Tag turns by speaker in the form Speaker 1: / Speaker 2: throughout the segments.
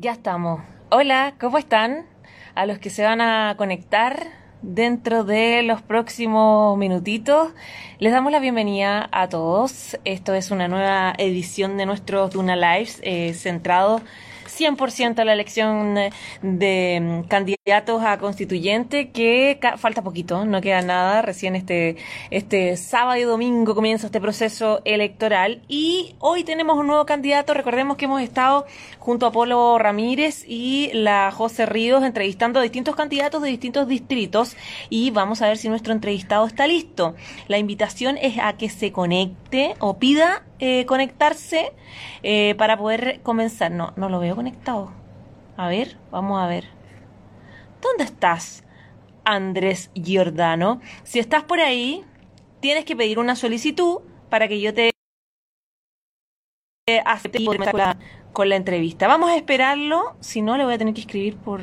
Speaker 1: Ya estamos. Hola, ¿cómo están? A los que se van a conectar dentro de los próximos minutitos, les damos la bienvenida a todos. Esto es una nueva edición de nuestro Duna Lives eh, centrado 100% a la elección de mm, candidatos a constituyente, que falta poquito, no queda nada. Recién este, este sábado y domingo comienza este proceso electoral y hoy tenemos un nuevo candidato. Recordemos que hemos estado junto a Polo Ramírez y la José Ríos entrevistando a distintos candidatos de distintos distritos y vamos a ver si nuestro entrevistado está listo. La invitación es a que se conecte o pida eh, conectarse eh, para poder comenzar. No, no lo veo conectado. A ver, vamos a ver. ¿Dónde estás, Andrés Giordano? Si estás por ahí, tienes que pedir una solicitud para que yo te acepte con la, con la entrevista. Vamos a esperarlo, si no le voy a tener que escribir por,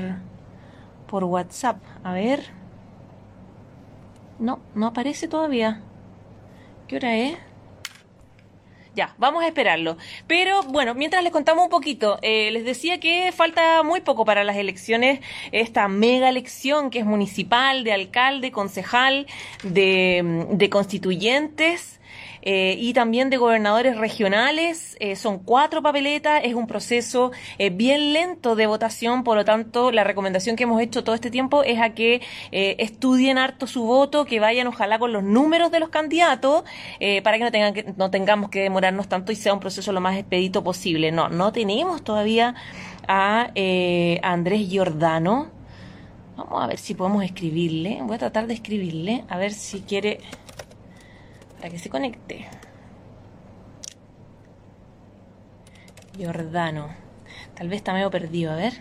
Speaker 1: por WhatsApp. A ver. No, no aparece todavía. ¿Qué hora es? Ya, vamos a esperarlo. Pero bueno, mientras les contamos un poquito, eh, les decía que falta muy poco para las elecciones, esta mega elección que es municipal, de alcalde, concejal, de, de constituyentes. Eh, y también de gobernadores regionales. Eh, son cuatro papeletas, es un proceso eh, bien lento de votación, por lo tanto la recomendación que hemos hecho todo este tiempo es a que estudien harto su voto, que vayan ojalá con los números de los candidatos para que no, tengan que no tengamos que demorarnos tanto y sea un proceso lo más expedito posible. No, no tenemos todavía a Andrés Giordano. Vamos a ver si podemos escribirle. Voy a tratar de escribirle, a ver si quiere que se conecte. Jordano. Tal vez está medio perdido, a ver.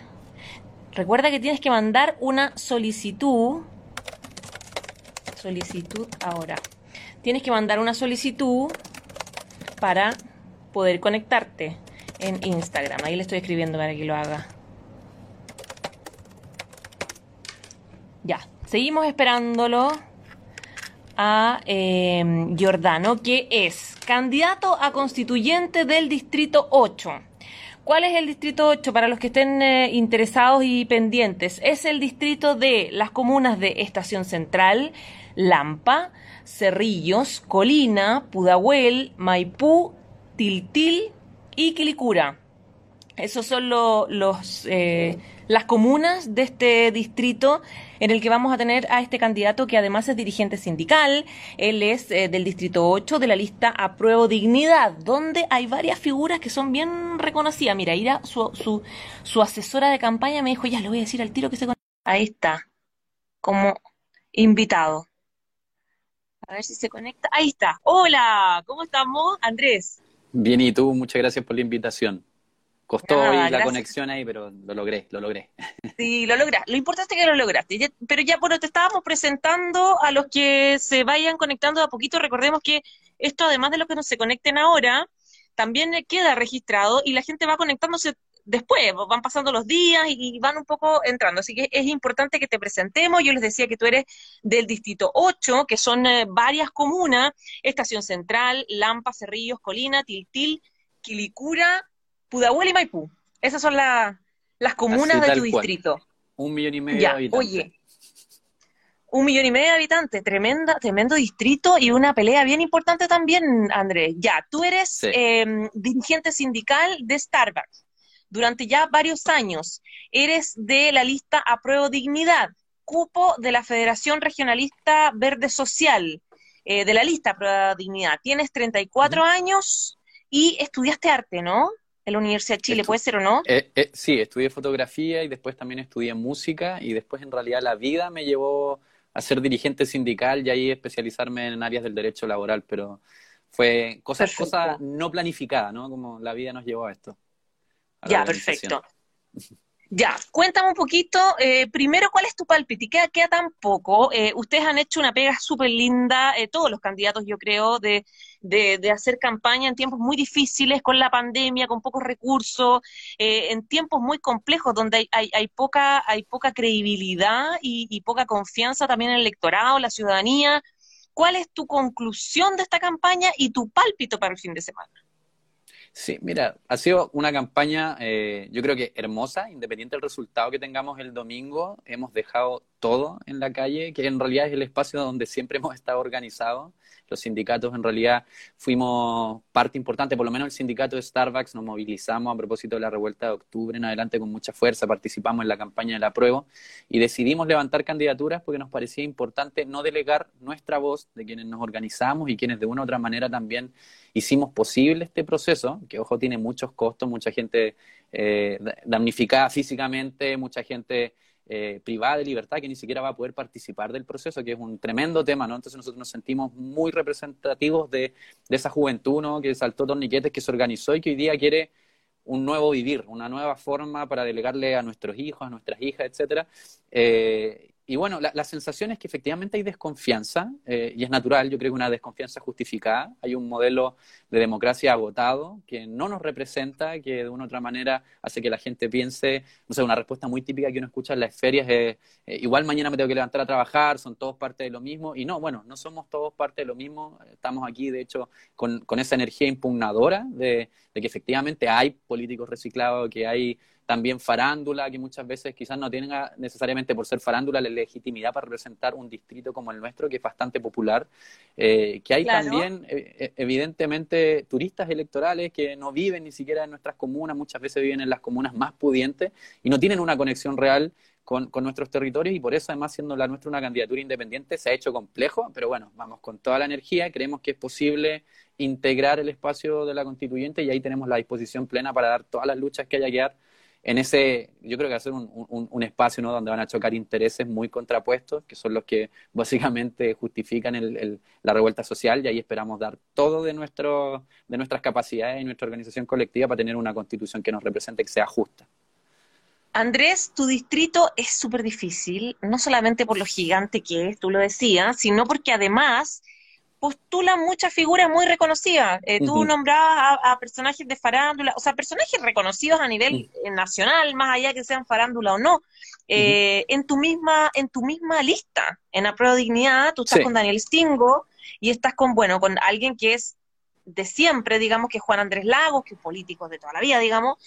Speaker 1: Recuerda que tienes que mandar una solicitud. Solicitud ahora. Tienes que mandar una solicitud para poder conectarte en Instagram. Ahí le estoy escribiendo para que lo haga. Ya, seguimos esperándolo a eh, Giordano, que es candidato a constituyente del Distrito 8. ¿Cuál es el Distrito 8 para los que estén eh, interesados y pendientes? Es el distrito de las comunas de Estación Central, Lampa, Cerrillos, Colina, Pudahuel, Maipú, Tiltil y Quilicura. Esos son los, eh, las comunas de este distrito en el que vamos a tener a este candidato que además es dirigente sindical. Él es eh, del distrito 8 de la lista Apruebo Dignidad, donde hay varias figuras que son bien reconocidas. Mira, Ira, su, su, su asesora de campaña me dijo, ya le voy a decir al tiro que se conecta. Ahí está, como invitado. A ver si se conecta. Ahí está. Hola, ¿cómo estamos, Andrés?
Speaker 2: Bien, y tú, muchas gracias por la invitación. Costó la conexión ahí, pero lo logré, lo logré.
Speaker 1: Sí, lo lograste. Lo importante es que lo lograste. Pero ya, bueno, te estábamos presentando a los que se vayan conectando de a poquito. Recordemos que esto, además de los que no se conecten ahora, también queda registrado y la gente va conectándose después, van pasando los días y van un poco entrando. Así que es importante que te presentemos. Yo les decía que tú eres del distrito 8, que son eh, varias comunas, Estación Central, Lampa, Cerrillos, Colina, Tiltil, Quilicura, Pudahuel y Maipú. Esas son las comunas de tu distrito.
Speaker 2: Un millón y medio de habitantes. Oye,
Speaker 1: un millón y medio de habitantes, tremenda, tremendo distrito y una pelea bien importante también, Andrés. Ya, tú eres em, dirigente sindical de Starbucks durante ya varios años. Eres de la lista Apruebo Dignidad, cupo de la Federación Regionalista Verde Social, eh, de la lista Apruebo Dignidad. Tienes 34 años y estudiaste arte, ¿no? En la Universidad de Chile, ¿puede ser o no?
Speaker 2: Eh, eh, sí, estudié fotografía y después también estudié música y después en realidad la vida me llevó a ser dirigente sindical y ahí especializarme en áreas del derecho laboral, pero fue cosas, cosas no planificadas, ¿no? Como la vida nos llevó a esto.
Speaker 1: ya, perfecto. Ya, cuéntame un poquito, eh, primero, ¿cuál es tu palpite? ¿Queda, queda tan poco? Eh, ustedes han hecho una pega súper linda, eh, todos los candidatos, yo creo, de, de, hacer campaña en tiempos muy difíciles, con la pandemia, con pocos recursos, en tiempos muy complejos, donde hay, hay, poca, hay poca credibilidad y, y poca confianza también en el electorado, la ciudadanía. ¿Cuál es tu conclusión de esta campaña y tu pálpito para el fin de semana?
Speaker 2: Sí, mira, ha sido una campaña, eh, yo creo que hermosa, independiente del resultado que tengamos el domingo, hemos dejado todo en la calle, que en realidad es el espacio donde siempre hemos estado organizados los sindicatos en realidad fuimos parte importante, por lo menos el sindicato de Starbucks nos movilizamos a propósito de la revuelta de octubre en adelante con mucha fuerza, participamos en la campaña de la prueba y decidimos levantar candidaturas porque nos parecía importante no delegar nuestra voz de quienes nos organizamos y quienes de una u otra manera también hicimos posible este proceso, que ojo tiene muchos costos, mucha gente eh, damnificada físicamente, mucha gente eh, privada de libertad que ni siquiera va a poder participar del proceso, que es un tremendo tema, ¿no? Entonces nosotros nos sentimos muy representativos de, de esa juventud, ¿no? Que saltó torniquetes, que se organizó y que hoy día quiere un nuevo vivir, una nueva forma para delegarle a nuestros hijos, a nuestras hijas, etcétera. Eh, y bueno, la, sensación es que efectivamente hay desconfianza, eh, y es natural, yo creo que una desconfianza justificada. Hay un modelo de democracia agotado que no nos representa, que de una u otra manera hace que la gente piense, no sé, una respuesta muy típica que uno escucha en las ferias es, eh, igual mañana me tengo que levantar a trabajar, son todos parte de lo mismo, y no, bueno, no somos todos parte de lo mismo, estamos aquí, de hecho, con, con esa energía impugnadora de, de que efectivamente hay políticos reciclados, que hay también farándula, que muchas veces quizás no tenga necesariamente por ser farándula la legitimidad para representar un distrito como el nuestro, que es bastante popular, eh, que hay también eh, eh, evidentemente turistas electorales que no viven ni siquiera en nuestras comunas, muchas veces viven en las comunas más pudientes y no tienen una conexión real con, con, nuestros territorios y por eso además siendo la nuestra una candidatura independiente se ha hecho complejo, pero bueno, vamos con toda la energía, creemos que es posible integrar el espacio de la constituyente y ahí tenemos la disposición plena para dar todas las luchas que haya que dar en ese, yo creo que va a ser un, un, espacio ¿no? donde van a chocar intereses muy contrapuestos, que son los que básicamente justifican el, la revuelta social, y ahí esperamos dar todo de, nuestro, de nuestras capacidades y nuestra organización colectiva para tener una constitución que nos represente, que sea justa.
Speaker 1: Andrés, tu distrito es súper difícil, no solamente por lo gigante que es, tú lo decías, sino porque además postulan muchas figuras muy reconocidas. Eh, tú nombrabas a, personajes de farándula, o sea, personajes reconocidos a nivel eh, nacional, más allá que sean farándula o no. Eh, en tu misma en tu misma lista, en la prueba de dignidad, tú estás con Daniel Stingo y estás con, bueno, con alguien que es de siempre, digamos, que es Juan Andrés Lagos, que es político de toda la vida, digamos.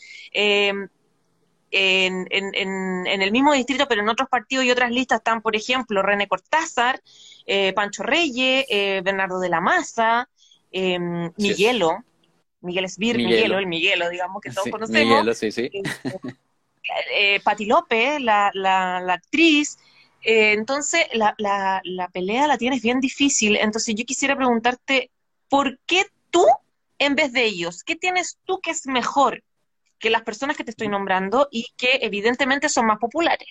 Speaker 1: En, en, el mismo distrito, pero en otros partidos y otras listas están, por ejemplo, René Cortázar, eh, Pancho Reyes, eh, Bernardo de la Maza, eh, Miguelo, Miguel Esbir, Miguelo. el Miguelo, digamos, que todos conocemos. Miguelo, sí, sí. Eh, Pati López, la, la, actriz. entonces, la, la, la pelea la tienes bien difícil. Entonces, yo quisiera preguntarte, ¿por qué tú en vez de ellos? ¿Qué tienes tú que es mejor que las personas que te estoy nombrando y que evidentemente son más populares?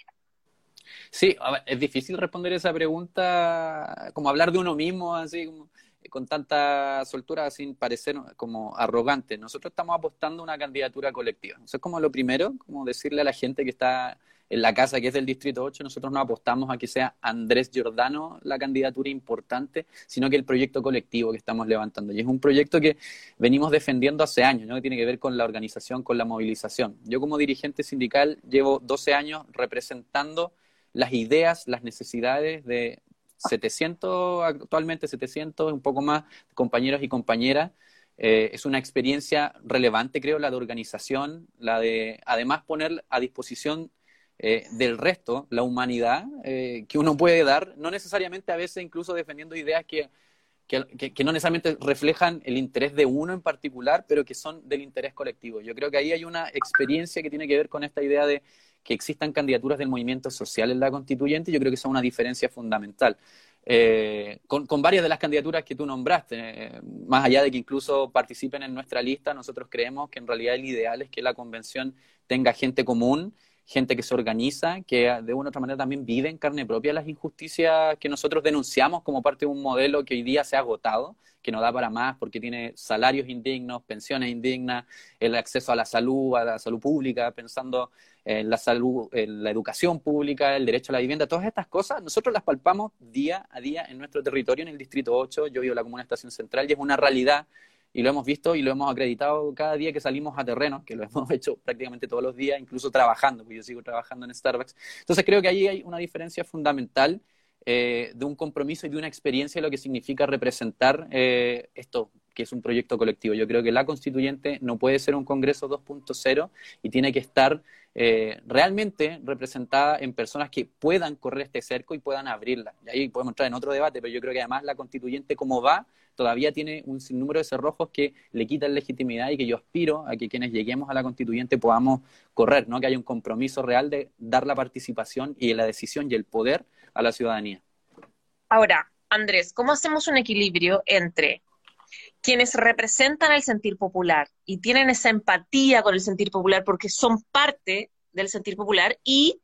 Speaker 2: Sí, es difícil responder esa pregunta, como hablar de uno mismo, así con tanta soltura sin parecer como arrogante. Nosotros estamos apostando a una candidatura colectiva. Eso es como lo primero, como decirle a la gente que está en la casa que es del Distrito 8, nosotros no apostamos a que sea Andrés Giordano la candidatura importante, sino que el proyecto colectivo que estamos levantando. Y es un proyecto que venimos defendiendo hace años, ¿no? que tiene que ver con la organización, con la movilización. Yo como dirigente sindical llevo 12 años representando las ideas, las necesidades de 700, actualmente 700, un poco más, compañeros y compañeras. Eh, es una experiencia relevante, creo, la de organización, la de además poner a disposición eh, del resto la humanidad eh, que uno puede dar, no necesariamente a veces incluso defendiendo ideas que, que, que, no necesariamente reflejan el interés de uno en particular, pero que son del interés colectivo. Yo creo que ahí hay una experiencia que tiene que ver con esta idea de que existan candidaturas del movimiento social en la constituyente, yo creo que es una diferencia fundamental. Eh, con, varias de las candidaturas que tú nombraste, eh, más allá de que incluso participen en nuestra lista, nosotros creemos que en realidad el ideal es que la convención tenga gente común, gente que se organiza, que de una u otra manera también vive en carne propia las injusticias que nosotros denunciamos como parte de un modelo que hoy día se ha agotado, que no da para más porque tiene salarios indignos, pensiones indignas, el acceso a la salud, a la salud pública, pensando en la salud, en la educación pública, el derecho a la vivienda, todas estas cosas, nosotros las palpamos día a día en nuestro territorio, en el Distrito 8, yo vivo en la Comuna Estación Central y es una realidad y lo hemos visto y lo hemos acreditado cada día que salimos a terreno, que lo hemos hecho prácticamente todos los días, incluso trabajando, porque yo sigo trabajando en Starbucks. Entonces creo que ahí hay una diferencia fundamental eh, de un compromiso y de una experiencia de lo que significa representar eh, esto, que es un proyecto colectivo. Yo creo que la constituyente no puede ser un Congreso 2.0 y tiene que estar eh, realmente representada en personas que puedan correr este cerco y puedan abrirla. Y ahí podemos entrar en otro debate, pero yo creo que además la constituyente como va, todavía tiene un sinnúmero de cerrojos que le quitan legitimidad y que yo aspiro a que quienes lleguemos a la constituyente podamos correr, ¿no? que haya un compromiso real de dar la participación y la decisión y el poder a la ciudadanía.
Speaker 1: Ahora, Andrés, ¿cómo hacemos un equilibrio entre quienes representan el sentir popular y tienen esa empatía con el sentir popular porque son parte del sentir popular y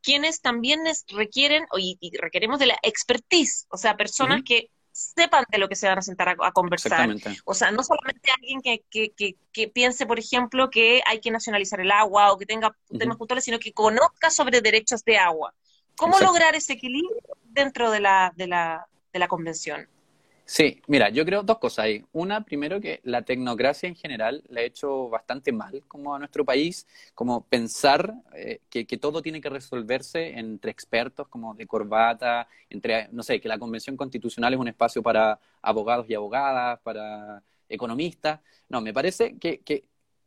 Speaker 1: quienes también requieren y, requeremos de la expertise, o sea, personas que sepan de lo que se van a sentar a, conversar. O sea, no solamente alguien que, que, que, piense, por ejemplo, que hay que nacionalizar el agua o que tenga temas puntuales, sino que conozca sobre derechos de agua. ¿Cómo lograr ese equilibrio dentro de la, de la, de la convención?
Speaker 2: Sí, mira, yo creo dos cosas ahí. Una, primero que la tecnocracia en general la ha hecho bastante mal como a nuestro país, como pensar eh, que, que, todo tiene que resolverse entre expertos, como de corbata, entre, no sé, que la Convención Constitucional es un espacio para abogados y abogadas, para economistas. No, me parece que, que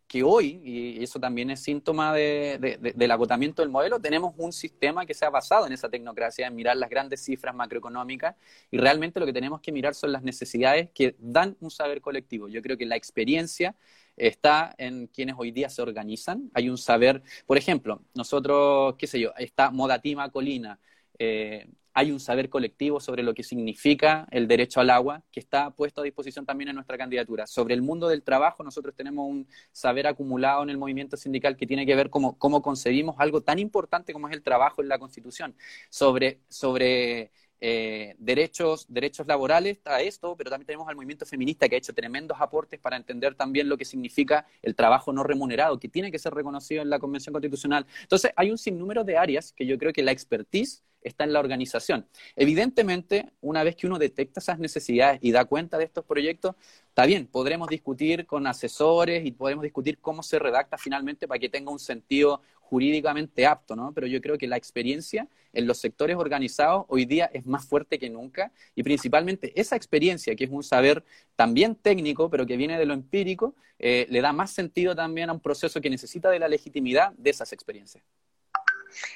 Speaker 2: que hoy, y eso también es síntoma del agotamiento del modelo, tenemos un sistema que se ha basado en esa tecnocracia, en mirar las grandes cifras macroeconómicas, y realmente lo que tenemos que mirar son las necesidades que dan un saber colectivo. Yo creo que la experiencia está en quienes hoy día se organizan. Hay un saber, por ejemplo, nosotros, qué sé yo, está Modatima Colina, eh, hay un saber colectivo sobre lo que significa el derecho al agua, que está puesto a disposición también en nuestra candidatura. Sobre el mundo del trabajo, nosotros tenemos un saber acumulado en el movimiento sindical que tiene que ver cómo, cómo concebimos algo tan importante como es el trabajo en la Constitución. Sobre, sobre eh, derechos, derechos laborales a esto, pero también tenemos al movimiento feminista que ha hecho tremendos aportes para entender también lo que significa el trabajo no remunerado, que tiene que ser reconocido en la Convención Constitucional. Entonces, hay un sinnúmero de áreas que yo creo que la expertise está en la organización. Evidentemente, una vez que uno detecta esas necesidades y da cuenta de estos proyectos, está bien, podremos discutir con asesores y podemos discutir cómo se redacta finalmente para que tenga un sentido jurídicamente apto, ¿no? Pero yo creo que la experiencia en los sectores organizados hoy día es más fuerte que nunca y principalmente esa experiencia, que es un saber también técnico, pero que viene de lo empírico, eh, le da más sentido también a un proceso que necesita de la legitimidad de esas experiencias.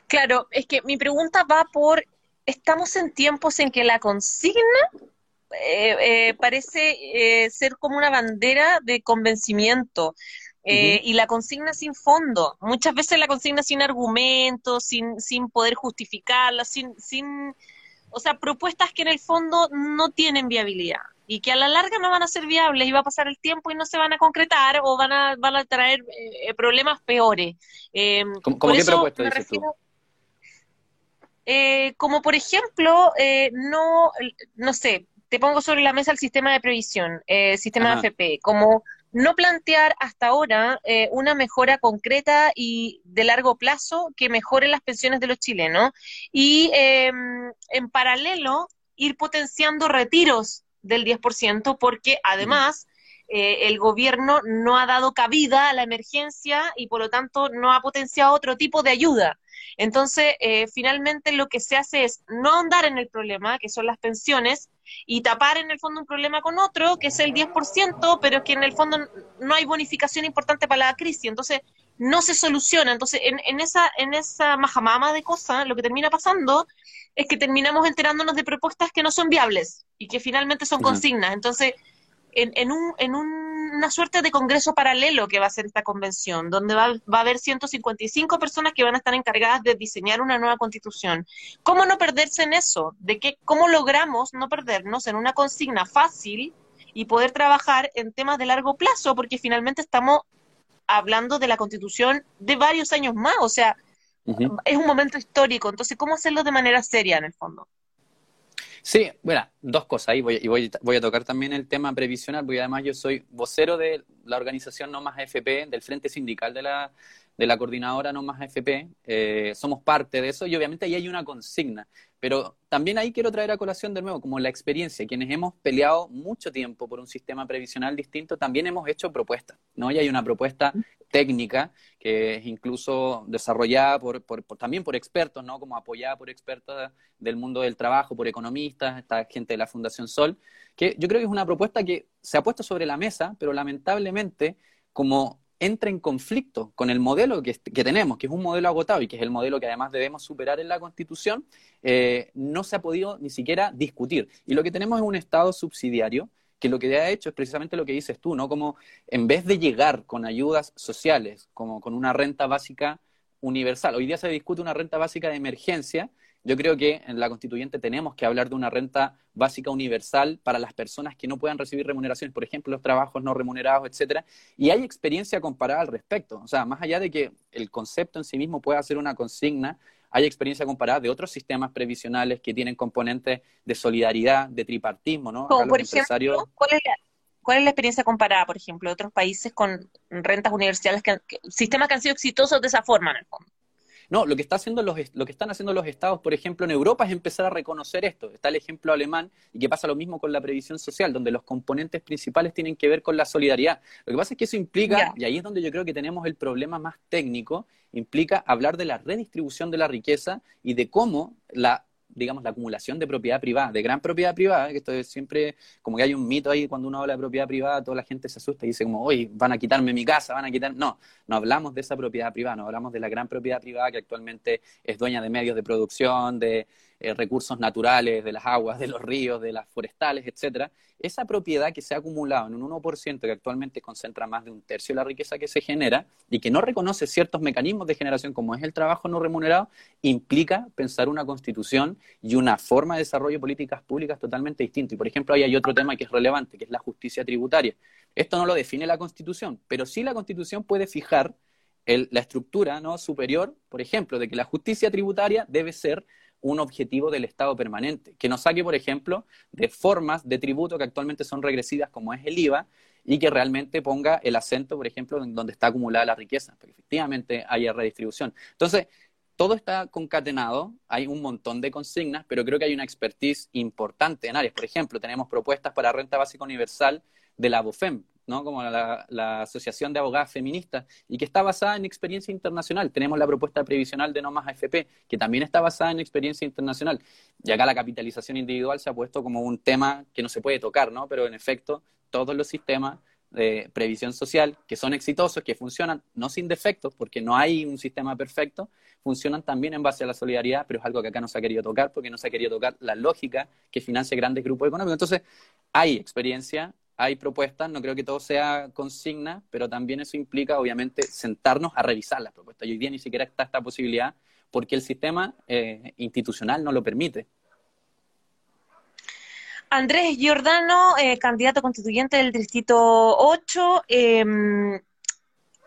Speaker 1: Claro, es que mi pregunta va por, estamos en tiempos en que la consigna eh, eh, parece eh, ser como una bandera de convencimiento. Y la consigna sin fondo, muchas veces la consigna sin argumentos, sin, sin poder justificarla, sin, sin, o sea, propuestas que en el fondo no tienen viabilidad y que a la larga no van a ser viables y va a pasar el tiempo y no se van a concretar o van a, van a traer problemas peores.
Speaker 2: ¿Cómo, qué propuesta dices tú?
Speaker 1: Eh, como por ejemplo, eh, no, no sé, te pongo sobre la mesa el sistema de previsión, eh, sistema de AFP, como no plantear hasta ahora eh, una mejora concreta y de largo plazo que mejore las pensiones de los chilenos y em, en paralelo ir potenciando retiros del 10% porque además eh, el gobierno no ha dado cabida a la emergencia y por lo tanto no ha potenciado otro tipo de ayuda. Entonces, eh, finalmente lo que se hace es no ahondar en el problema, que son las pensiones, y tapar en el fondo un problema con otro, que es el 10%, pero que en el fondo no hay bonificación importante para la crisis. Entonces, no se soluciona. Entonces, en, en esa, en esa majamama de cosas, lo que termina pasando es que terminamos enterándonos de propuestas que no son viables y que finalmente son consignas. Entonces, en, en, un, en una suerte de congreso paralelo que va a ser esta convención, donde va, va, a haber 155 personas que van a estar encargadas de diseñar una nueva constitución. ¿Cómo no perderse en eso? ¿De qué, ¿Cómo logramos no perdernos en una consigna fácil y poder trabajar en temas de largo plazo? Porque finalmente estamos hablando de la constitución de varios años más, o sea, es un momento histórico, entonces, ¿cómo hacerlo de manera seria en el fondo?
Speaker 2: Sí, bueno, dos cosas ahí. Voy, y voy, voy, a tocar también el tema previsional, porque además yo soy vocero de la organización No Más AFP, del Frente Sindical de la, de la coordinadora No Más AFP. Eh, somos parte de eso y obviamente ahí hay una consigna. Pero también ahí quiero traer a colación de nuevo, como la experiencia, quienes hemos peleado mucho tiempo por un sistema previsional distinto, también hemos hecho propuestas, ¿no? Y hay una propuesta técnica, que es incluso desarrollada por, también por expertos, ¿no? Como apoyada por expertos del mundo del trabajo, por economistas, esta gente de la Fundación Sol, que yo creo que es una propuesta que se ha puesto sobre la mesa, pero lamentablemente, como entra en conflicto con el modelo que, tenemos, que es un modelo agotado y que es el modelo que además debemos superar en la Constitución, eh, no se ha podido ni siquiera discutir. Y lo que tenemos es un Estado subsidiario que lo que ha hecho es precisamente lo que dices tú, ¿no? Como en vez de llegar con ayudas sociales, como con una renta básica universal, hoy día se discute una renta básica de emergencia, yo creo que en la constituyente tenemos que hablar de una renta básica universal para las personas que no puedan recibir remuneraciones, por ejemplo, los trabajos no remunerados, etcétera, y hay experiencia comparada al respecto. O sea, más allá de que el concepto en sí mismo pueda ser una consigna, hay experiencia comparada de otros sistemas previsionales que tienen componentes de solidaridad, de tripartismo, ¿no?
Speaker 1: Por ejemplo, ¿cuál es, la, ¿cuál es la experiencia comparada, por ejemplo, de otros países con rentas universales, que, sistemas que han sido exitosos de esa forma en el fondo?
Speaker 2: No, lo que, está haciendo los, lo que están haciendo los estados, por ejemplo, en Europa es empezar a reconocer esto. Está el ejemplo alemán y que pasa lo mismo con la previsión social, donde los componentes principales tienen que ver con la solidaridad. Lo que pasa es que eso implica, y ahí es donde yo creo que tenemos el problema más técnico, implica hablar de la redistribución de la riqueza y de cómo la digamos, la acumulación de propiedad privada, de gran propiedad privada, que esto es siempre, como que hay un mito ahí cuando uno habla de propiedad privada, toda la gente se asusta y dice como, oye, van a quitarme mi casa, van a quitar... No, no hablamos de esa propiedad privada, no hablamos de la gran propiedad privada que actualmente es dueña de medios de producción, de eh, recursos naturales, de las aguas, de los ríos, de las forestales, etcétera, esa propiedad que se ha acumulado en un 1% que actualmente concentra más de un tercio de la riqueza que se genera y que no reconoce ciertos mecanismos de generación como es el trabajo no remunerado, implica pensar una constitución y una forma de desarrollo de políticas públicas totalmente distinto. Y por ejemplo, ahí hay otro tema que es relevante, que es la justicia tributaria. Esto no lo define la constitución, pero sí la constitución puede fijar la estructura ¿no? superior, por ejemplo, de que la justicia tributaria debe ser un objetivo del Estado permanente, que nos saque, por ejemplo, de formas de tributo que actualmente son regresivas, como es el IVA, y que realmente ponga el acento, por ejemplo, en donde está acumulada la riqueza, porque efectivamente haya redistribución. Entonces, todo está concatenado, hay un montón de consignas, pero creo que hay una expertise importante en áreas. Por ejemplo, tenemos propuestas para renta básica universal de la BOFEM, ¿no? como la, Asociación de Abogadas Feministas, y que está basada en experiencia internacional. Tenemos la propuesta previsional de no más AFP, que también está basada en experiencia internacional. Y acá la capitalización individual se ha puesto como un tema que no se puede tocar, ¿no? pero en efecto, todos los sistemas de previsión social que son exitosos, que funcionan, no sin defectos, porque no hay un sistema perfecto, funcionan también en base a la solidaridad, pero es algo que acá no se ha querido tocar, porque no se ha querido tocar la lógica que financia grandes grupos económicos. Entonces, hay experiencia, hay propuestas, no creo que todo sea consigna, pero también eso implica, obviamente, sentarnos a revisar las propuestas. Y hoy día ni siquiera está esta posibilidad porque el sistema eh, institucional no lo permite.
Speaker 1: Andrés Giordano, eh, candidato constituyente del Distrito 8. Em,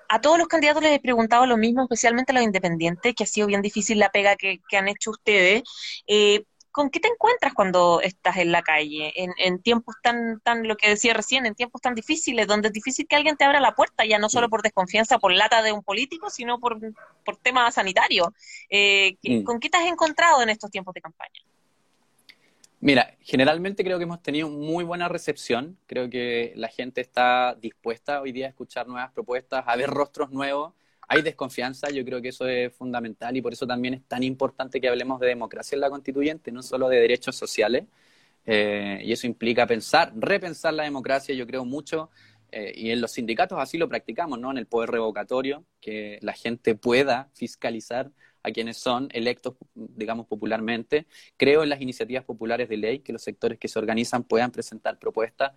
Speaker 1: a todos los candidatos les he preguntado lo mismo, especialmente a los independientes, que ha sido bien difícil la pega que, han hecho ustedes. Eh, ¿con qué te encuentras cuando estás en la calle? En, tiempos tan, tan, lo que decía recién, en tiempos tan difíciles, donde es difícil que alguien te abra la puerta, ya no solo por desconfianza, por lata de un político, sino por, por tema sanitario. Eh, mm. ¿Con qué te has encontrado en estos tiempos de campaña?
Speaker 2: Mira, generalmente creo que hemos tenido muy buena recepción. Creo que la gente está dispuesta hoy día a escuchar nuevas propuestas, a ver rostros nuevos hay desconfianza, yo creo que eso es fundamental y por eso también es tan importante que hablemos de democracia en la constituyente, no solo de derechos sociales. Eh, y eso implica pensar, repensar la democracia, yo creo mucho, eh, y en los sindicatos así lo practicamos, ¿no? En el poder revocatorio, que la gente pueda fiscalizar a quienes son electos, digamos, popularmente. Creo en las iniciativas populares de ley, que los sectores que se organizan puedan presentar propuestas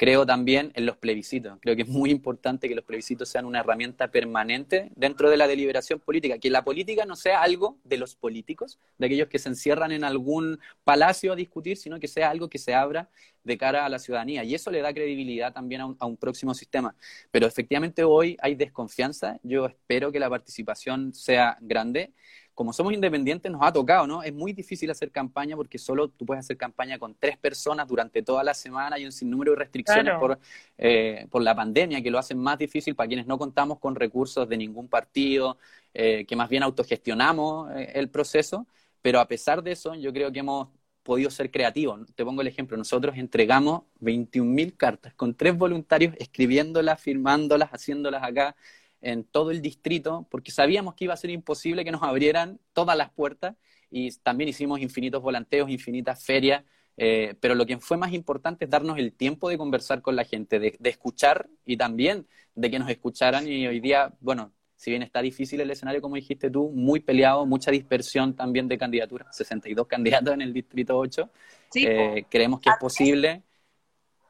Speaker 2: Creo también en los plebiscitos. Creo que es muy importante que los plebiscitos sean una herramienta permanente dentro de la deliberación política. Que la política no sea algo de los políticos, de aquellos que se encierran en algún palacio a discutir, sino que sea algo que se abra de cara a la ciudadanía. Y eso le da credibilidad también a un, a un próximo sistema. Pero efectivamente hoy hay desconfianza. Yo espero que la participación sea grande como somos independientes nos ha tocado, ¿no? Es muy difícil hacer campaña porque solo tú puedes hacer campaña con tres personas durante toda la semana y un sinnúmero de restricciones por, eh, por la pandemia que lo hacen más difícil para quienes no contamos con recursos de ningún partido, eh, que más bien autogestionamos eh, el proceso, pero a pesar de eso yo creo que hemos podido ser creativos. Te pongo el ejemplo, nosotros entregamos 21.000 cartas con tres voluntarios escribiéndolas, firmándolas, haciéndolas acá en todo el distrito, porque sabíamos que iba a ser imposible que nos abrieran todas las puertas y también hicimos infinitos volanteos, infinitas ferias, eh, pero lo que fue más importante es darnos el tiempo de conversar con la gente, de, escuchar y también de que nos escucharan y hoy día, bueno, si bien está difícil el escenario, como dijiste tú, muy peleado, mucha dispersión también de candidaturas, 62 candidatos en el Distrito 8, eh, creemos que es posible.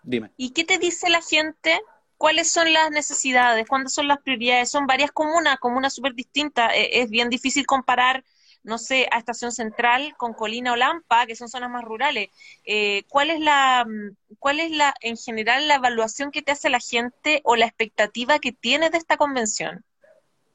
Speaker 2: Dime.
Speaker 1: ¿Y qué te dice la gente? ¿Cuáles son las necesidades? ¿Cuáles son las prioridades? Son varias comunas, comunas súper distintas. Eh, es bien difícil comparar no sé, a Estación Central con Colina o Lampa, que son zonas más rurales. Eh, ¿Cuál es la, cuál es la, en general, la evaluación que te hace la gente o la expectativa que tienes de esta convención?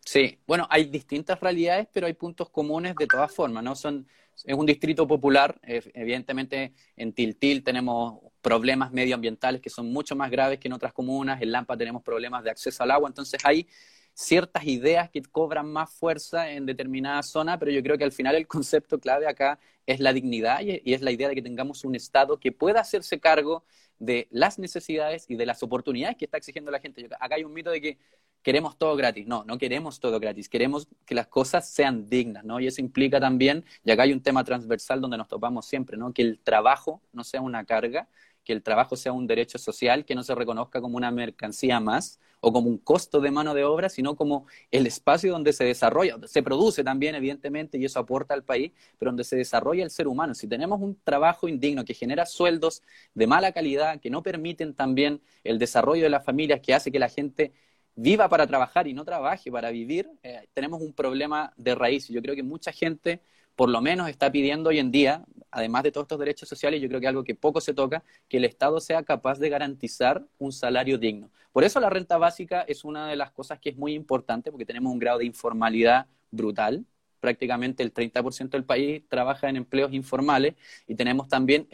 Speaker 2: Sí, bueno, hay distintas realidades, pero hay puntos comunes de todas formas, ¿no? Son, es un distrito popular, evidentemente en Tiltil tenemos problemas medioambientales que son mucho más graves que en otras comunas, en Lampa tenemos problemas de acceso al agua, entonces hay ciertas ideas que cobran más fuerza en determinada zona, pero yo creo que al final el concepto clave acá es la dignidad y, es la idea de que tengamos un Estado que pueda hacerse cargo de las necesidades y de las oportunidades que está exigiendo la gente. acá hay un mito de que queremos todo gratis. No, no queremos todo gratis. Queremos que las cosas sean dignas, ¿no? Y eso implica también, y acá hay un tema transversal donde nos topamos siempre, ¿no? Que el trabajo no sea una carga, que el trabajo sea un derecho social, que no se reconozca como una mercancía más o como un costo de mano de obra, sino como el espacio donde se desarrolla, se produce también, evidentemente, y eso aporta al país, pero donde se desarrolla el ser humano. Si tenemos un trabajo indigno que genera sueldos de mala calidad, que no permiten también el desarrollo de las familias, que hace que la gente viva para trabajar y no trabaje para vivir, eh, tenemos un problema de raíz. Yo creo que mucha gente por lo menos está pidiendo hoy en día, además de todos estos derechos sociales, yo creo que algo que poco se toca, que el Estado sea capaz de garantizar un salario digno. Por eso la renta básica es una de las cosas que es muy importante, porque tenemos un grado de informalidad brutal, prácticamente el 30% del país trabaja en empleos informales y tenemos también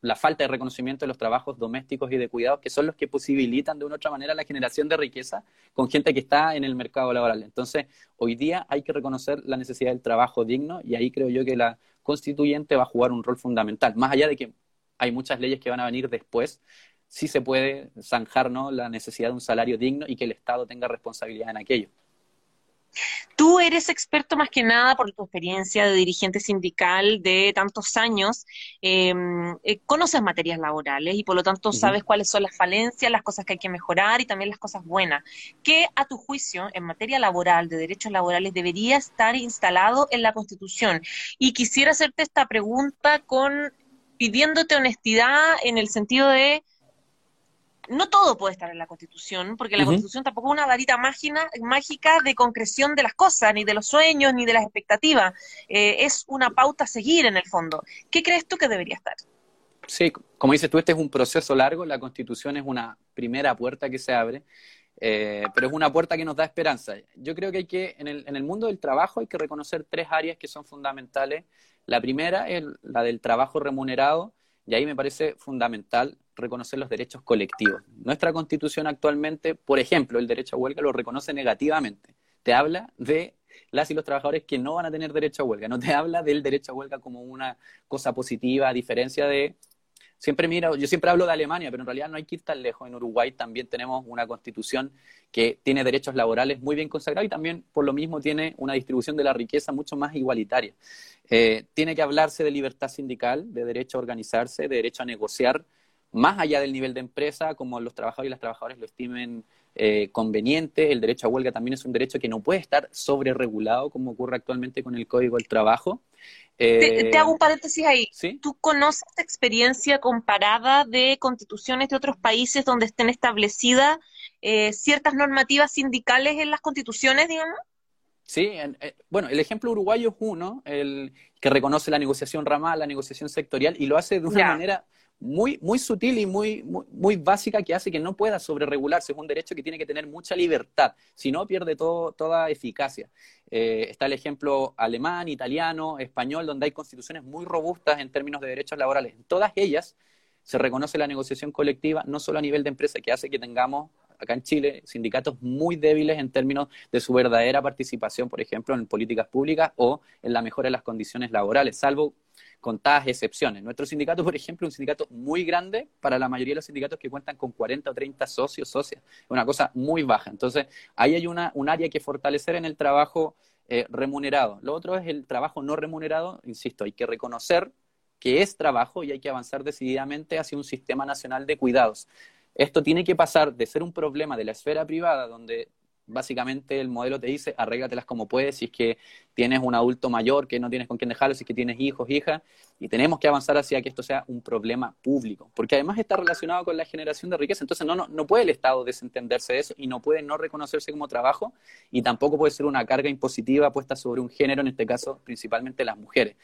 Speaker 2: la falta de reconocimiento de los trabajos domésticos y de cuidados, que son los que posibilitan de una u otra manera la generación de riqueza con gente que está en el mercado laboral. Entonces, hoy día hay que reconocer la necesidad del trabajo digno y ahí creo yo que la constituyente va a jugar un rol fundamental, más allá de que hay muchas leyes que van a venir después, sí se puede zanjar ¿no? la necesidad de un salario digno y que el Estado tenga responsabilidad en aquello.
Speaker 1: Tú eres experto más que nada por tu experiencia de dirigente sindical de tantos años, em, eh, conoces materias laborales y por lo tanto sabes cuáles son las falencias, las cosas que hay que mejorar y también las cosas buenas. ¿Qué a tu juicio en materia laboral, de derechos laborales, debería estar instalado en la Constitución? Y quisiera hacerte esta pregunta con pidiéndote honestidad en el sentido de no todo puede estar en la Constitución, porque la Constitución tampoco es una varita mágica de concreción de las cosas, ni de los sueños, ni de las expectativas. Eh, es una pauta a seguir en el fondo. ¿Qué crees tú que debería estar?
Speaker 2: Sí, como dices tú, este es un proceso largo, la Constitución es una primera puerta que se abre, eh, pero es una puerta que nos da esperanza. Yo creo que hay que, en el, en el mundo del trabajo hay que reconocer tres áreas que son fundamentales. La primera es la del trabajo remunerado, y ahí me parece fundamental reconocer los derechos colectivos. Nuestra constitución actualmente, por ejemplo, el derecho a huelga lo reconoce negativamente. Te habla de las y los trabajadores que no van a tener derecho a huelga, no te habla del derecho a huelga como una cosa positiva, a diferencia de siempre mira, yo siempre hablo de Alemania, pero en realidad no hay que ir tan lejos. En Uruguay también tenemos una constitución que tiene derechos laborales muy bien consagrados y también por lo mismo tiene una distribución de la riqueza mucho más igualitaria. Eh, tiene que hablarse de libertad sindical, de derecho a organizarse, de derecho a negociar más allá del nivel de empresa, como los trabajadores y las trabajadoras lo estimen eh, conveniente. El derecho a huelga también es un derecho que no puede estar sobre regulado, como ocurre actualmente con el Código del Trabajo.
Speaker 1: te, hago un paréntesis ahí. ¿Tú conoces experiencia comparada de constituciones de otros países donde estén establecidas eh, ciertas normativas sindicales en las constituciones, digamos?
Speaker 2: Sí, eh, bueno, el ejemplo uruguayo es uno, el que reconoce la negociación ramal, la negociación sectorial, y lo hace de una manera muy, muy sutil y muy, muy, básica que hace que no pueda sobreregularse. Es un derecho que tiene que tener mucha libertad, si no pierde todo, toda eficacia. Eh, está el ejemplo alemán, italiano, español, donde hay constituciones muy robustas en términos de derechos laborales. En todas ellas se reconoce la negociación colectiva, no solo a nivel de empresa, que hace que tengamos acá en Chile, sindicatos muy débiles en términos de su verdadera participación, por ejemplo, en políticas públicas o en la mejora de las condiciones laborales, salvo contadas excepciones. Nuestro sindicato, por ejemplo, es un sindicato muy grande para la mayoría de los sindicatos que cuentan con 40 o 30 socios, socias. Es una cosa muy baja. Entonces, ahí hay una, un área que fortalecer en el trabajo eh, remunerado. Lo otro es el trabajo no remunerado. Insisto, hay que reconocer que es trabajo y hay que avanzar decididamente hacia un sistema nacional de cuidados. Esto tiene que pasar de ser un problema de la esfera privada, donde básicamente el modelo te dice arréglatelas como puedes, si es que tienes un adulto mayor que no tienes con quién dejarlo, si es que tienes hijos, hijas, y tenemos que avanzar hacia que esto sea un problema público, porque además está relacionado con la generación de riqueza, entonces no, no, no puede el Estado desentenderse de eso y no puede no reconocerse como trabajo y tampoco puede ser una carga impositiva puesta sobre un género, en este caso principalmente las mujeres.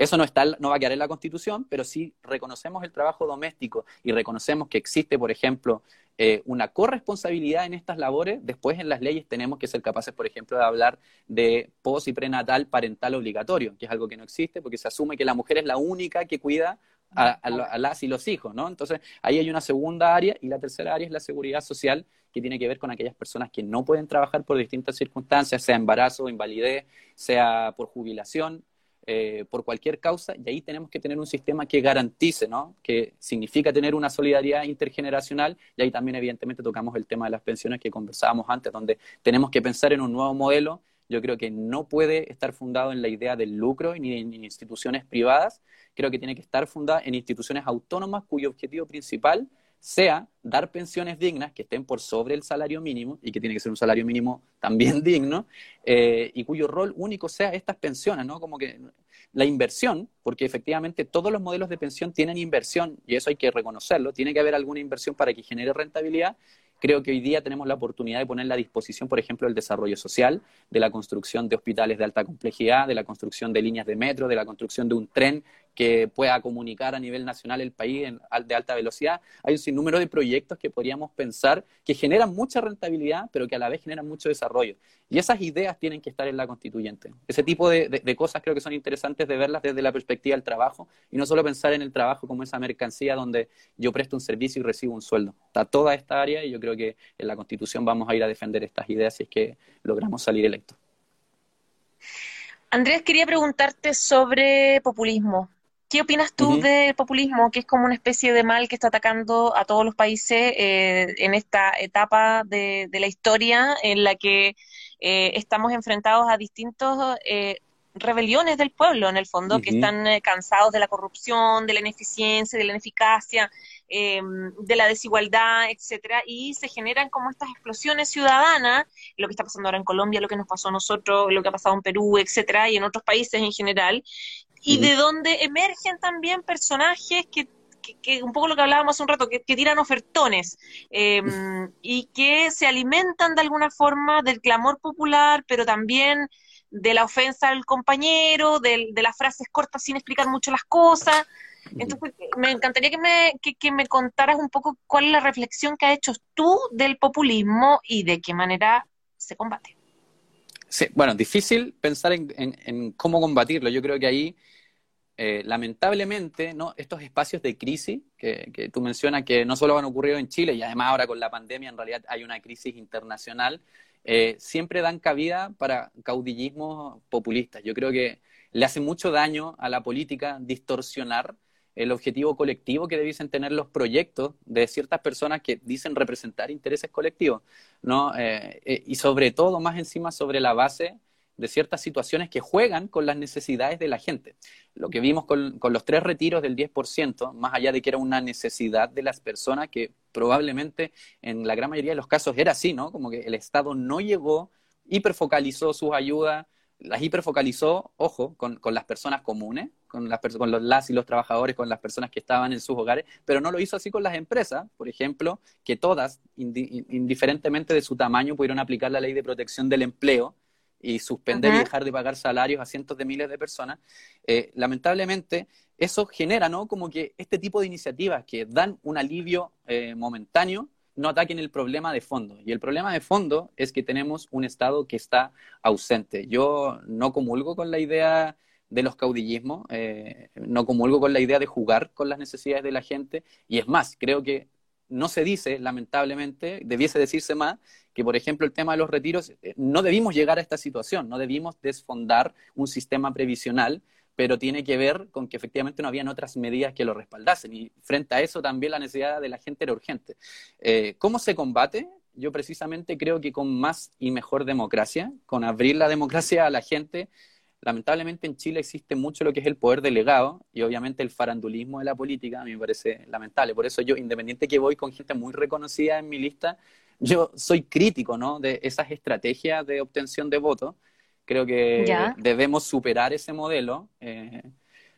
Speaker 2: Eso no, está, no va a quedar en la Constitución, pero sí reconocemos el trabajo doméstico y reconocemos que existe, por ejemplo, eh, una corresponsabilidad en estas labores, después en las leyes tenemos que ser capaces, por ejemplo, de hablar de pos y prenatal parental obligatorio, que es algo que no existe porque se asume que la mujer es la única que cuida a, las y los hijos, ¿no? Entonces, ahí hay una segunda área y la tercera área es la seguridad social, que tiene que ver con aquellas personas que no pueden trabajar por distintas circunstancias, sea embarazo, invalidez, sea por jubilación, eh, por cualquier causa, y ahí tenemos que tener un sistema que garantice, ¿no? Que significa tener una solidaridad intergeneracional, y ahí también evidentemente tocamos el tema de las pensiones que conversábamos antes, donde tenemos que pensar en un nuevo modelo, yo creo que no puede estar fundado en la idea del lucro ni en instituciones privadas, creo que tiene que estar fundada en instituciones autónomas cuyo objetivo principal sea dar pensiones dignas que estén por sobre el salario mínimo y que tiene que ser un salario mínimo también digno eh, y cuyo rol único sea estas pensiones, ¿no? Como que la inversión, porque efectivamente todos los modelos de pensión tienen inversión y eso hay que reconocerlo, tiene que haber alguna inversión para que genere rentabilidad. Creo que hoy día tenemos la oportunidad de poner a disposición, por ejemplo, el desarrollo social, de la construcción de hospitales de alta complejidad, de la construcción de líneas de metro, de la construcción de un tren que pueda comunicar a nivel nacional el país de alta velocidad. Hay un sinnúmero de proyectos que podríamos pensar que generan mucha rentabilidad, pero que a la vez generan mucho desarrollo. Y esas ideas tienen que estar en la constituyente. Ese tipo de, cosas creo que son interesantes de verlas desde la perspectiva del trabajo y no solo pensar en el trabajo como esa mercancía donde yo presto un servicio y recibo un sueldo. Está toda esta área y yo creo que en la constitución vamos a ir a defender estas ideas si es que logramos salir electos.
Speaker 1: Andrés, quería preguntarte sobre populismo. ¿Qué opinas tú del populismo, que es como una especie de mal que está atacando a todos los países eh, en esta etapa de, la historia en la que eh, estamos enfrentados a distintos eh, rebeliones del pueblo, en el fondo, que están cansados de la corrupción, de la ineficiencia, de la ineficacia, em, de la desigualdad, etcétera, y se generan como estas explosiones ciudadanas, lo que está pasando ahora en Colombia, lo que nos pasó a nosotros, lo que ha pasado en Perú, etcétera, y en otros países en general, y de donde emergen también personajes que, que, un poco lo que hablábamos hace un rato, que, tiran ofertones em, y que se alimentan de alguna forma del clamor popular, pero también de la ofensa al compañero, de, las frases cortas sin explicar mucho las cosas. Entonces, me encantaría que me, que, me contaras un poco cuál es la reflexión que has hecho tú del populismo y de qué manera se combate.
Speaker 2: Sí, bueno, difícil pensar en, cómo combatirlo. Yo creo que ahí eh, lamentablemente, ¿no? estos espacios de crisis que, tú mencionas que no solo han ocurrido en Chile y además ahora con la pandemia en realidad hay una crisis internacional, eh, siempre dan cabida para caudillismos populistas. Yo creo que le hace mucho daño a la política distorsionar el objetivo colectivo que debiesen tener los proyectos de ciertas personas que dicen representar intereses colectivos, ¿no? Eh, y sobre todo, más encima, sobre la base de ciertas situaciones que juegan con las necesidades de la gente. Lo que vimos con, los tres retiros del 10%, más allá de que era una necesidad de las personas, que probablemente en la gran mayoría de los casos era así, ¿no? Como que el Estado no llegó, hiperfocalizó sus ayudas, las hiperfocalizó, ojo, con, las personas comunes, con, las, con los las y los trabajadores, con las personas que estaban en sus hogares, pero no lo hizo así con las empresas, por ejemplo, que todas, indiferentemente de su tamaño, pudieron aplicar la ley de protección del empleo, y suspender y dejar de pagar salarios a cientos de miles de personas, eh, lamentablemente eso genera, ¿no? Como que este tipo de iniciativas que dan un alivio eh, momentáneo no ataquen el problema de fondo. Y el problema de fondo es que tenemos un Estado que está ausente. Yo no comulgo con la idea de los caudillismos, eh, no comulgo con la idea de jugar con las necesidades de la gente, y es más, creo que no se dice, lamentablemente, debiese decirse más, que por ejemplo el tema de los retiros, eh, no debimos llegar a esta situación, no debimos desfondar un sistema previsional, pero tiene que ver con que efectivamente no habían otras medidas que lo respaldasen. Y frente a eso también la necesidad de la gente era urgente. Eh, ¿Cómo se combate? Yo precisamente creo que con más y mejor democracia, con abrir la democracia a la gente, lamentablemente en Chile existe mucho lo que es el poder delegado y obviamente el farandulismo de la política a mí me parece lamentable. Por eso yo, independiente que voy con gente muy reconocida en mi lista, yo soy crítico ¿no? de esas estrategias de obtención de votos. Creo que debemos superar ese modelo. Eh,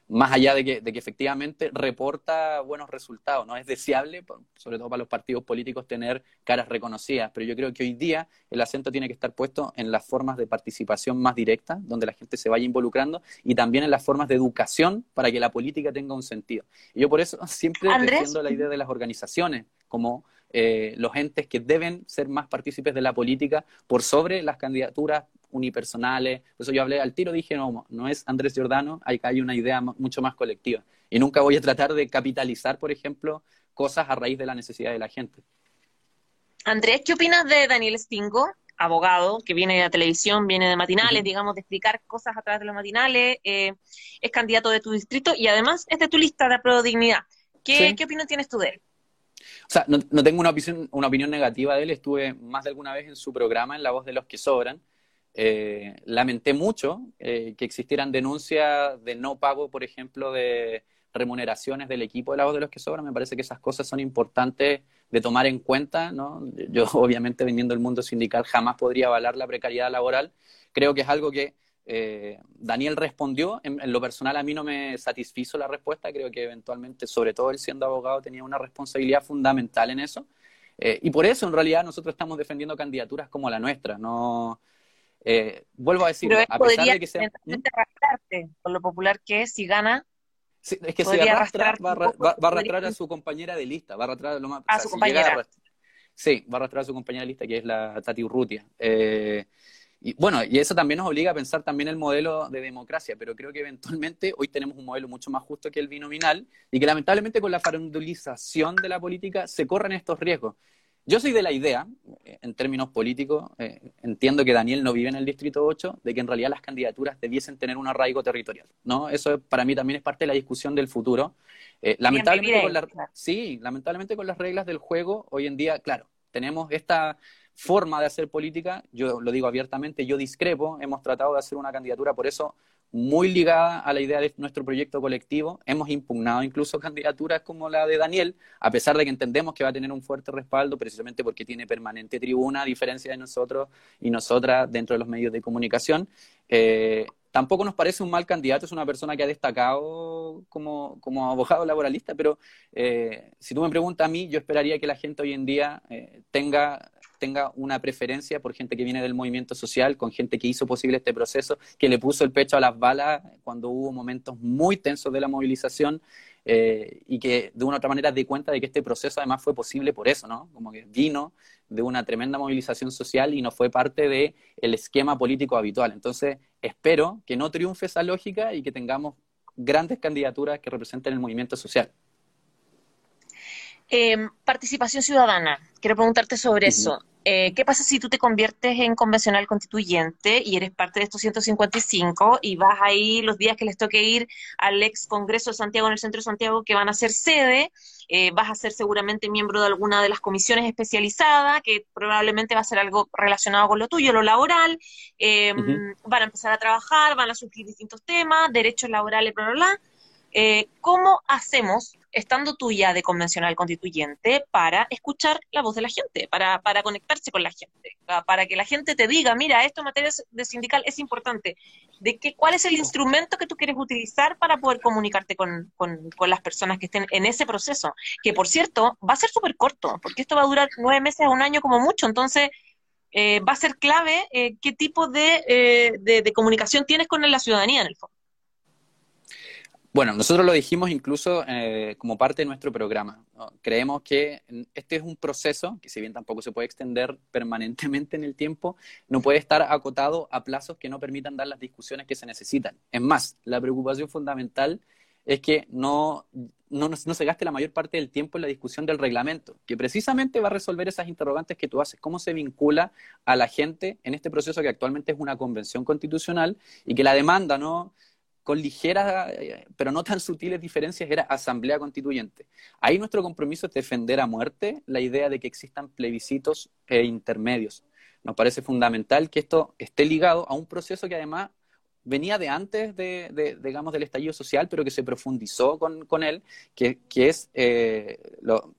Speaker 2: más allá de que, de que, efectivamente reporta buenos resultados. No es deseable, sobre todo para los partidos políticos, tener caras reconocidas, pero yo creo que hoy día el acento tiene que estar puesto en las formas de participación más directa, donde la gente se vaya involucrando, y también en las formas de educación para que la política tenga un sentido. Y yo por eso siempre defiendo la idea de las organizaciones como eh, los entes que deben ser más partícipes de la política por sobre las candidaturas unipersonales. Por eso yo hablé al tiro, dije, no, no es Andrés Giordano, hay, hay una idea mucho más colectiva. Y nunca voy a tratar de capitalizar, por ejemplo, cosas a raíz de la necesidad de la gente.
Speaker 1: Andrés, ¿qué opinas de Daniel Stingo, abogado, que viene de la televisión, viene de matinales, digamos, de explicar cosas a través de los matinales, eh, es candidato de tu distrito y además es de tu lista de Pro Dignidad. ¿Qué, ¿Qué opinión tienes tú de él?
Speaker 2: O sea, no, no tengo una opinión, una opinión negativa de él, estuve más de alguna vez en su programa, en La Voz de los que Sobran, eh, lamenté mucho eh, que existieran denuncias de no pago, por ejemplo, de remuneraciones del equipo de la voz de los que sobran. Me parece que esas cosas son importantes de tomar en cuenta. ¿no? Yo, obviamente, viniendo del mundo sindical, jamás podría avalar la precariedad laboral. Creo que es algo que eh, Daniel respondió. En, lo personal, a mí no me satisfizo la respuesta. Creo que eventualmente, sobre todo él siendo abogado, tenía una responsabilidad fundamental en eso. y por eso, en realidad, nosotros estamos defendiendo candidaturas como la nuestra. No eh, vuelvo a decir,
Speaker 1: a pesar de que sea... arrastrarte, por lo popular que es, si gana...
Speaker 2: es que si arrastra, va, a arrastrar a su compañera de lista, va a arrastrar lo más...
Speaker 1: A su compañera.
Speaker 2: sí, va a arrastrar a su compañera de lista, que es la Tati Urrutia. Eh, y bueno, y eso también nos obliga a pensar también el modelo de democracia, pero creo que eventualmente hoy tenemos un modelo mucho más justo que el binominal y que lamentablemente con la farandulización de la política se corren estos riesgos. Yo soy de la idea, eh, en términos políticos, eh, entiendo que Daniel no vive en el Distrito 8, de que en realidad las candidaturas debiesen tener un arraigo territorial. ¿no? Eso para mí también es parte de la discusión del futuro. Eh, lamentablemente, con sí, lamentablemente con las reglas del juego, hoy en día, claro, tenemos esta forma de hacer política, yo lo digo abiertamente, yo discrepo, hemos tratado de hacer una candidatura, por eso muy ligada a la idea de nuestro proyecto colectivo. Hemos impugnado incluso candidaturas como la de Daniel, a pesar de que entendemos que va a tener un fuerte respaldo, precisamente porque tiene permanente tribuna, a diferencia de nosotros y nosotras dentro de los medios de comunicación. Eh, tampoco nos parece un mal candidato, es una persona que ha destacado como, como abogado laboralista, pero eh, si tú me preguntas a mí, yo esperaría que la gente hoy en día eh, tenga tenga una preferencia por gente que viene del movimiento social, con gente que hizo posible este proceso, que le puso el pecho a las balas cuando hubo momentos muy tensos de la movilización eh, y que de una u otra manera di cuenta de que este proceso además fue posible por eso, ¿no? Como que vino de una tremenda movilización social y no fue parte del el esquema político habitual. Entonces, espero que no triunfe esa lógica y que tengamos grandes candidaturas que representen el movimiento social.
Speaker 1: Em, participación ciudadana. Quiero preguntarte sobre eso. Eh, ¿Qué pasa si tú te conviertes en convencional constituyente y eres parte de estos 155 y vas ahí los días que les toque ir al ex Congreso de Santiago en el centro de Santiago que van a ser sede? Eh, vas a ser seguramente miembro de alguna de las comisiones especializadas, que probablemente va a ser algo relacionado con lo tuyo, lo laboral. Em, van a empezar a trabajar, van a surgir distintos temas, derechos laborales, bla, bla, bla. Eh, ¿Cómo hacemos estando tú ya de convencional constituyente, para escuchar la voz de la gente, para, para conectarse con la gente, para que la gente te diga, mira, esto en materia de sindical es importante, de qué, cuál es el instrumento que tú quieres utilizar para poder comunicarte con, con, las personas que estén en ese proceso, que por cierto va a ser súper corto, porque esto va a durar nueve meses a un año como mucho, entonces... Eh, va a ser clave eh, qué tipo de, eh, de comunicación tienes con la ciudadanía en el fondo.
Speaker 2: Bueno, nosotros lo dijimos incluso eh, como parte de nuestro programa. Creemos que este es un proceso que si bien tampoco se puede extender permanentemente en el tiempo, no puede estar acotado a plazos que no permitan dar las discusiones que se necesitan. Es más, la preocupación fundamental es que no, no, no, se gaste la mayor parte del tiempo en la discusión del reglamento, que precisamente va a resolver esas interrogantes que tú haces, cómo se vincula a la gente en este proceso que actualmente es una convención constitucional y que la demanda, ¿no? Con ligeras, eh, pero no tan sutiles diferencias, era asamblea constituyente. Ahí nuestro compromiso es defender a muerte la idea de que existan plebiscitos e intermedios. Nos parece fundamental que esto esté ligado a un proceso que además venía de antes de, digamos, del estallido social, pero que se profundizó con, él, que, es, eh,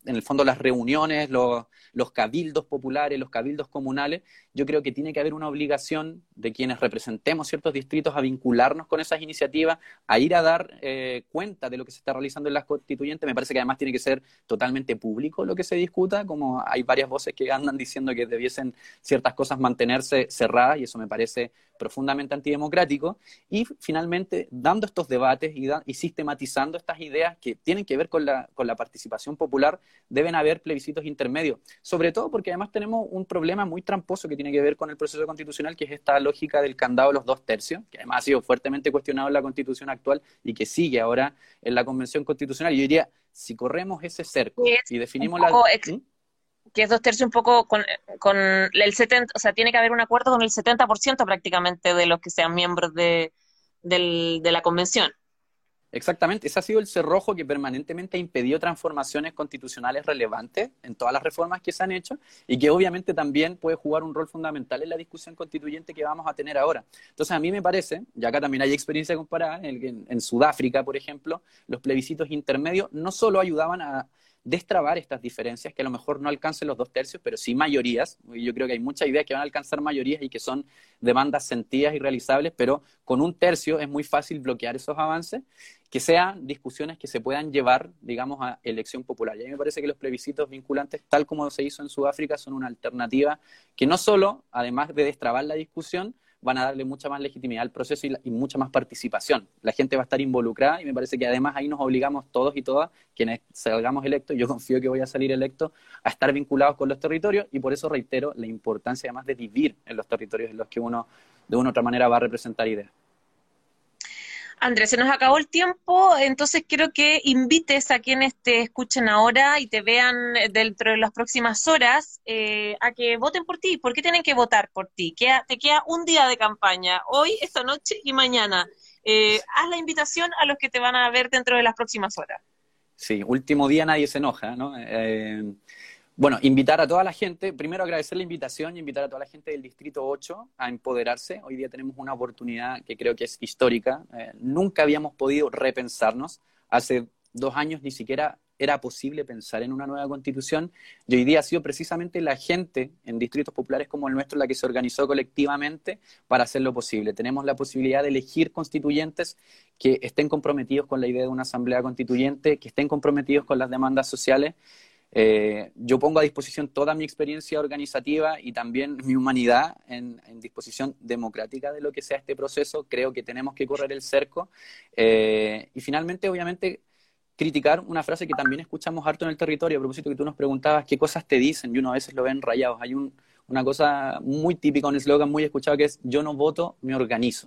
Speaker 2: en el fondo, las reuniones, los, los cabildos populares, los cabildos comunales, yo creo que tiene que haber una obligación de quienes representemos ciertos distritos a vincularnos con esas iniciativas, a ir a dar eh, cuenta de lo que se está realizando en las constituyentes. Me parece que además tiene que ser totalmente público lo que se discuta, como hay varias voces que andan diciendo que debiesen ciertas cosas mantenerse cerradas y eso me parece profundamente antidemocrático. Y finalmente, dando estos debates y, y sistematizando estas ideas que tienen que ver con la, con la participación popular, deben haber plebiscitos intermedios. Sobre todo porque además tenemos un problema muy tramposo que tiene que ver con el proceso constitucional, que es esta lógica del candado de los dos tercios, que además ha sido fuertemente cuestionado en la constitución actual y que sigue ahora en la convención constitucional. Yo diría, si corremos ese cerco y definimos la...
Speaker 1: ¿Mm? Que es dos tercios un poco con, con, el 70, o sea, tiene que haber un acuerdo con el 70% prácticamente de los que sean miembros de, de la convención.
Speaker 2: Exactamente, ese ha sido el cerrojo que permanentemente ha impedido transformaciones constitucionales relevantes en todas las reformas que se han hecho y que obviamente también puede jugar un rol fundamental en la discusión constituyente que vamos a tener ahora. Entonces, a mí me parece, y acá también hay experiencia comparada, en, en Sudáfrica, por ejemplo, los plebiscitos intermedios no solo ayudaban a destrabar estas diferencias que a lo mejor no alcancen los dos tercios, pero sí mayorías. Yo creo que hay muchas ideas que van a alcanzar mayorías y que son demandas sentidas y realizables, pero con un tercio es muy fácil bloquear esos avances, que sean discusiones que se puedan llevar, digamos, a elección popular. Y a mí me parece que los plebiscitos vinculantes, tal como se hizo en Sudáfrica, son una alternativa que no solo, además de destrabar la discusión, van a darle mucha más legitimidad al proceso y, mucha más participación. La gente va a estar involucrada y me parece que además ahí nos obligamos todos y todas, quienes salgamos electos, yo confío que voy a salir electo, a estar vinculados con los territorios y por eso reitero la importancia además de vivir en los territorios en los que uno de una u otra manera va a representar ideas.
Speaker 1: Andrés, se nos acabó el tiempo, entonces quiero que invites a quienes te escuchen ahora y te vean dentro de las próximas horas eh, a que voten por ti. ¿Por qué tienen que votar por ti? te queda un día de campaña, hoy, esta noche y mañana. Eh, haz la invitación a los que te van a ver dentro de las próximas horas.
Speaker 2: Sí, último día nadie se enoja, ¿no? Eh, bueno, invitar a toda la gente, primero agradecer la invitación y invitar a toda la gente del Distrito 8 a empoderarse. Hoy día tenemos una oportunidad que creo que es histórica. Eh, nunca habíamos podido repensarnos. Hace dos años ni siquiera era posible pensar en una nueva constitución y hoy día ha sido precisamente la gente en distritos populares como el nuestro la que se organizó colectivamente para hacerlo posible. Tenemos la posibilidad de elegir constituyentes que estén comprometidos con la idea de una asamblea constituyente, que estén comprometidos con las demandas sociales eh, yo pongo a disposición toda mi experiencia organizativa y también mi humanidad en, disposición democrática de lo que sea este proceso. Creo que tenemos que correr el cerco. Eh, y finalmente, obviamente, criticar una frase que también escuchamos harto en el territorio, a propósito que tú nos preguntabas qué cosas te dicen y uno a veces lo ven rayados. Hay una cosa muy típica, un eslogan muy escuchado que es yo no voto, me organizo.